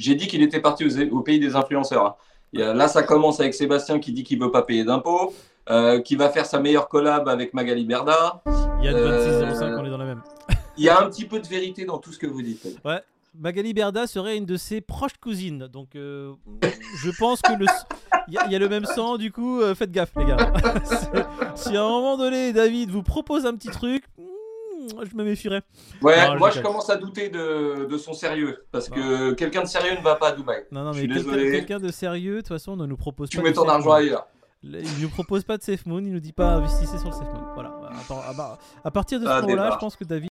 J'ai dit qu'il était parti au pays des influenceurs. Hein. Là, ça commence avec Sébastien qui dit qu'il veut pas payer d'impôts, euh, qui va faire sa meilleure collab avec Magali Berda. Il y a 2605, on est dans la même. Il y a un petit peu de vérité dans tout ce que vous dites. Ouais, Magali Berda serait une de ses proches cousines. Donc, euh, je pense que le. Il y, a le même sang, du coup, euh, faites gaffe, les gars. si à un moment donné, David vous propose un petit truc, je me méfierais. Ouais, moi je commence à douter de, son sérieux. Parce que quelqu'un de sérieux ne va pas à Dubaï. Non, non, mais quelqu'un de sérieux, de toute façon, ne nous propose tu pas. Tu mets ton argent ailleurs. Il ne nous propose pas de Safe Moon, il nous dit pas investissez sur le Safe Moon. Voilà. À, partir de ce ah, moment-là, je pense que David.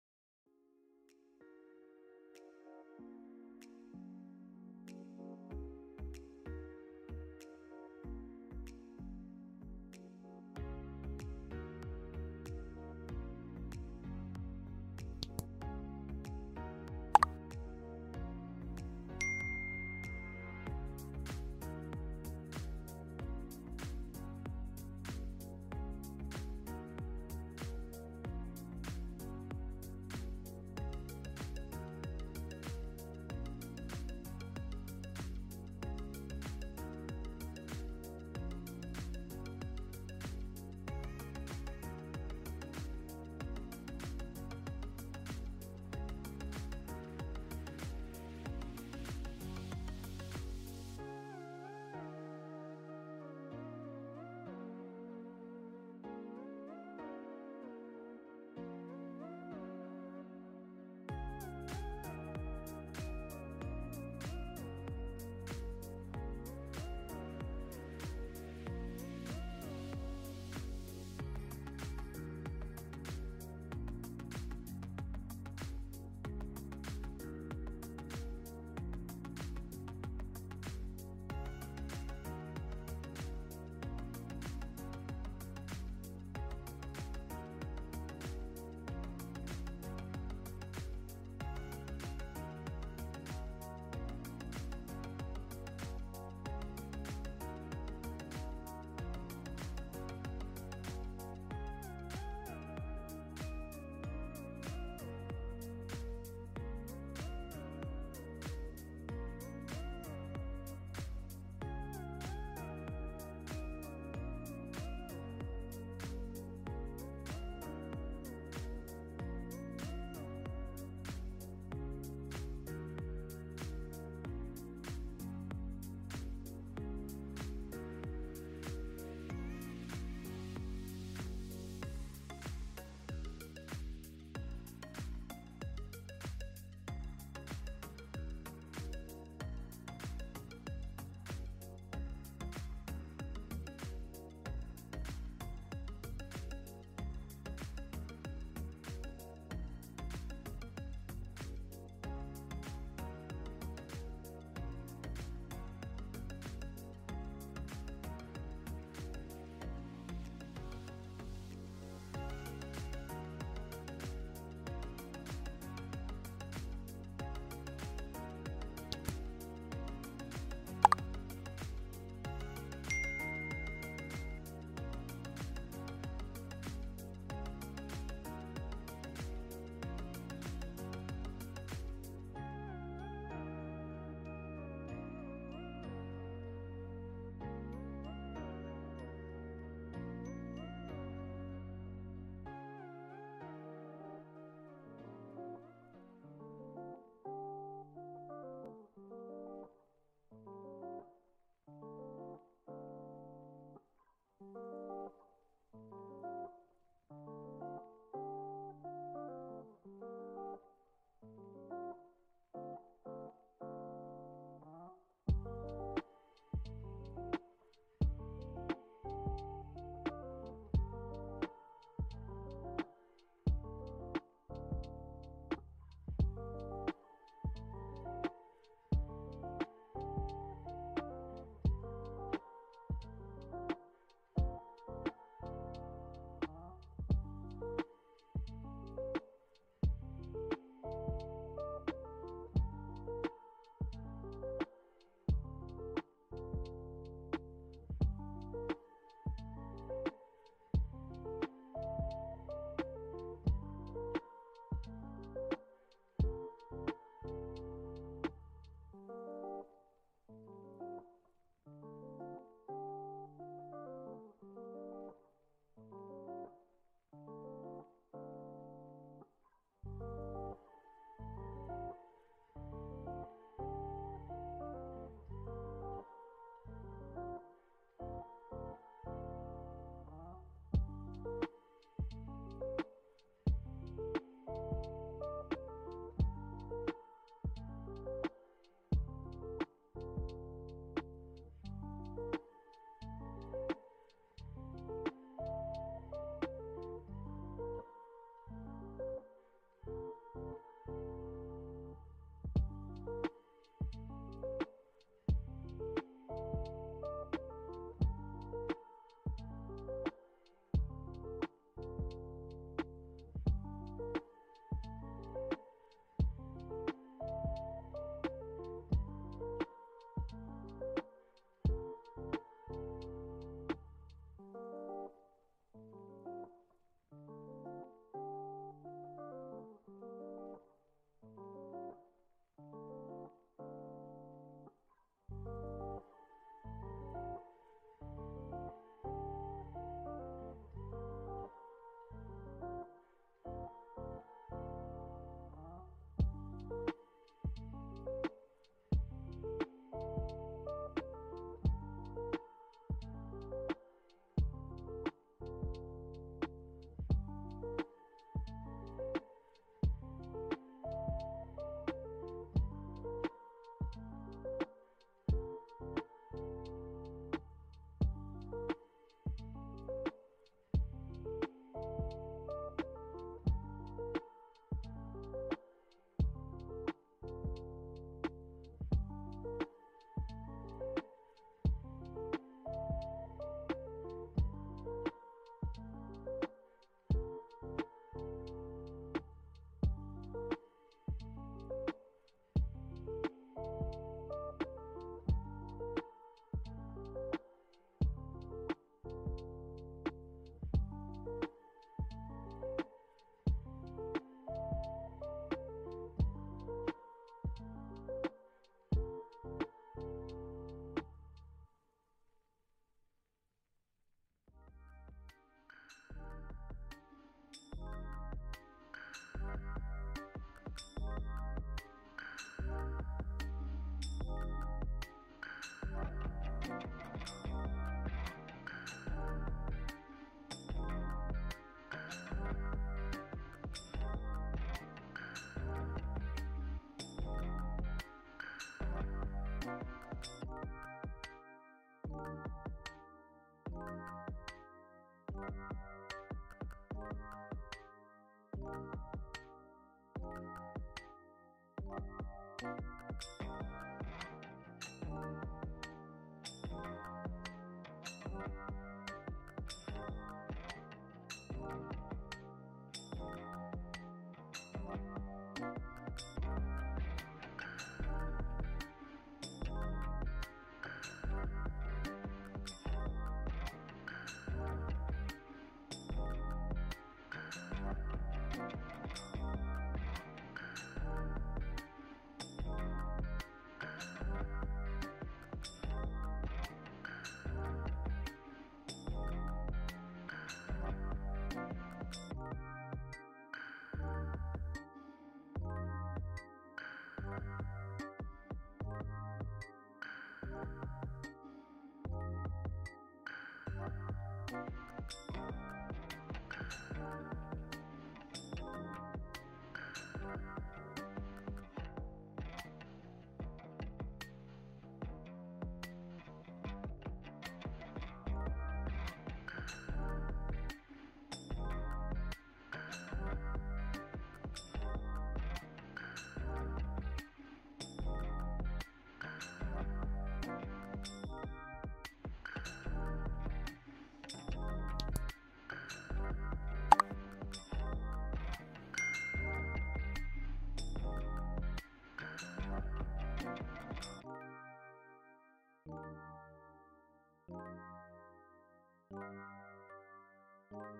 Thank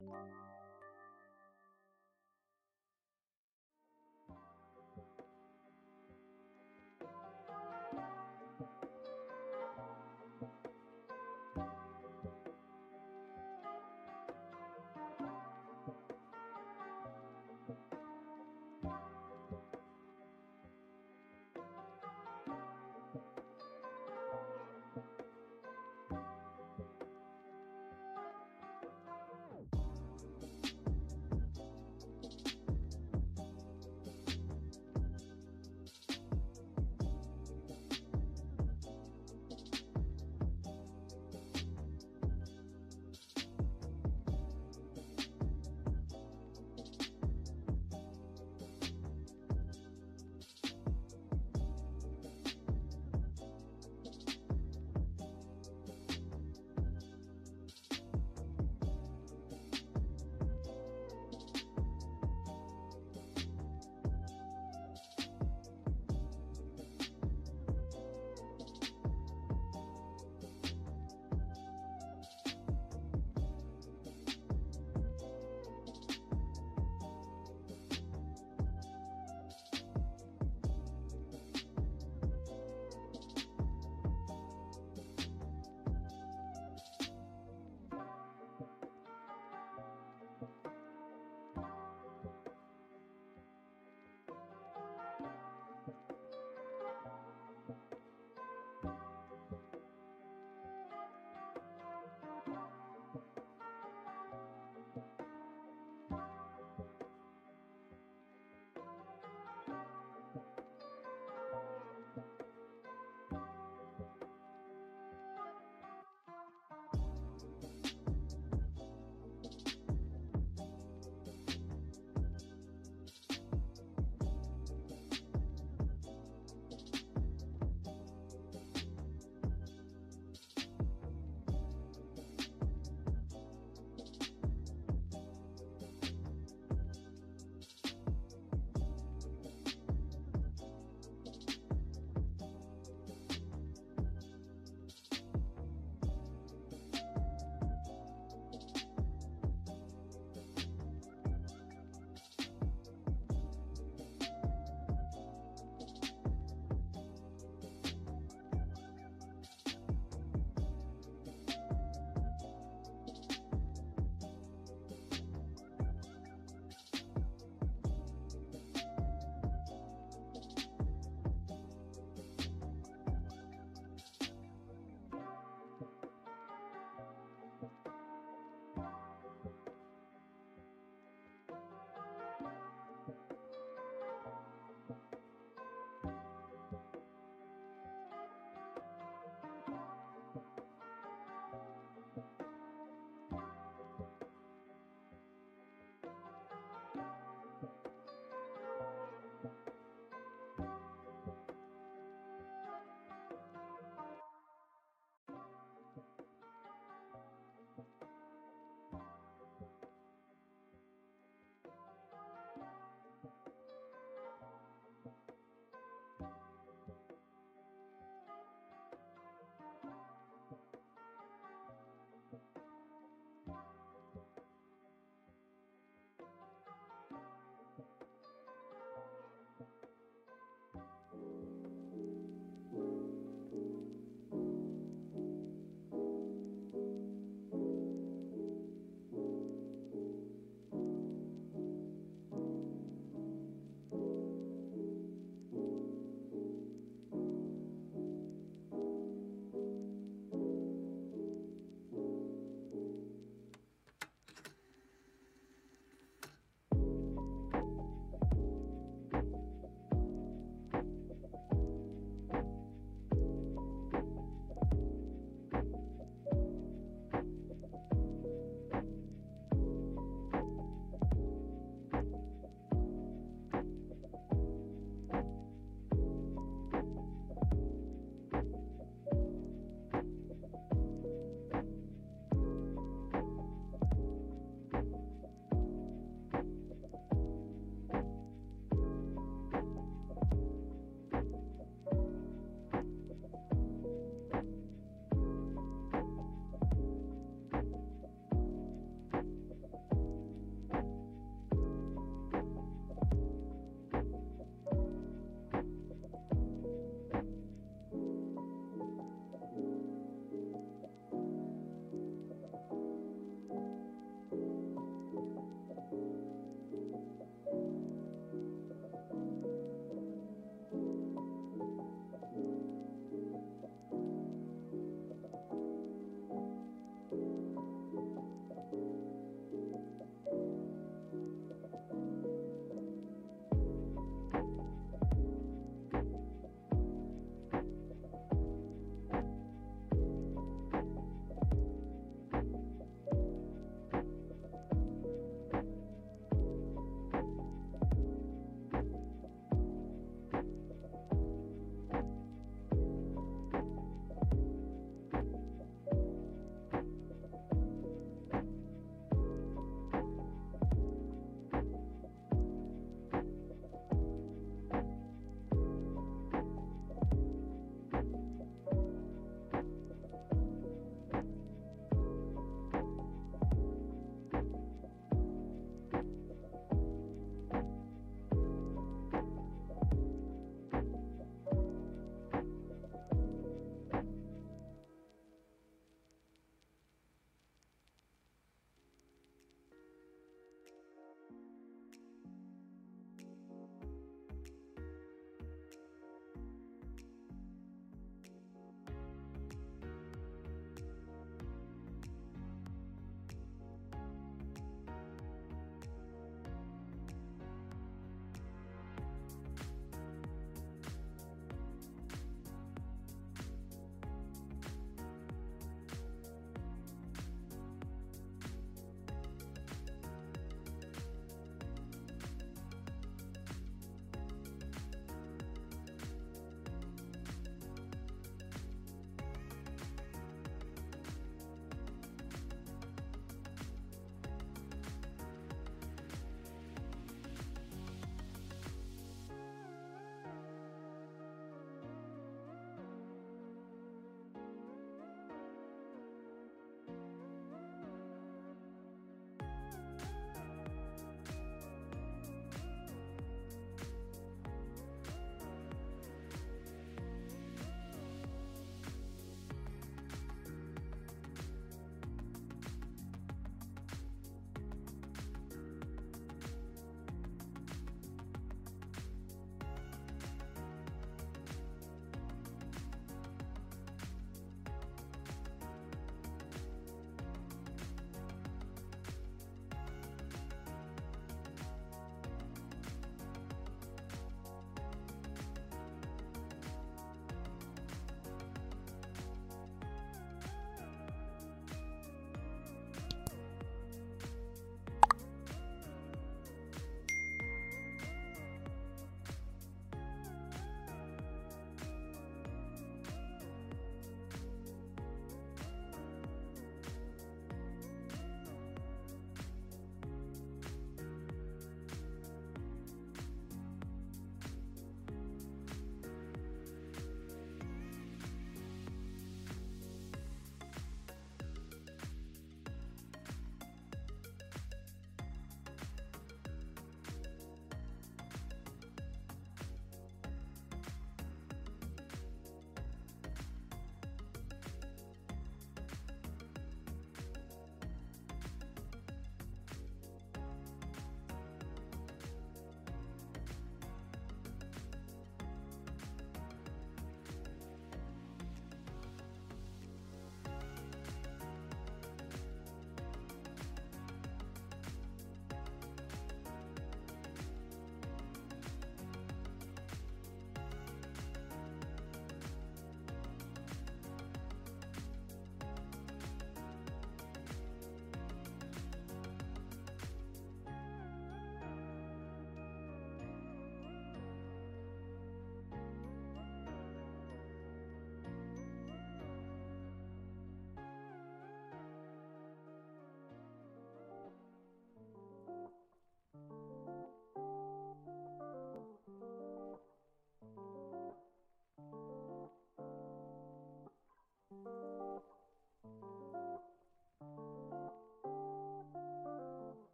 you.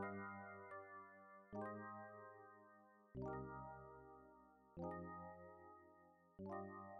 Thank you.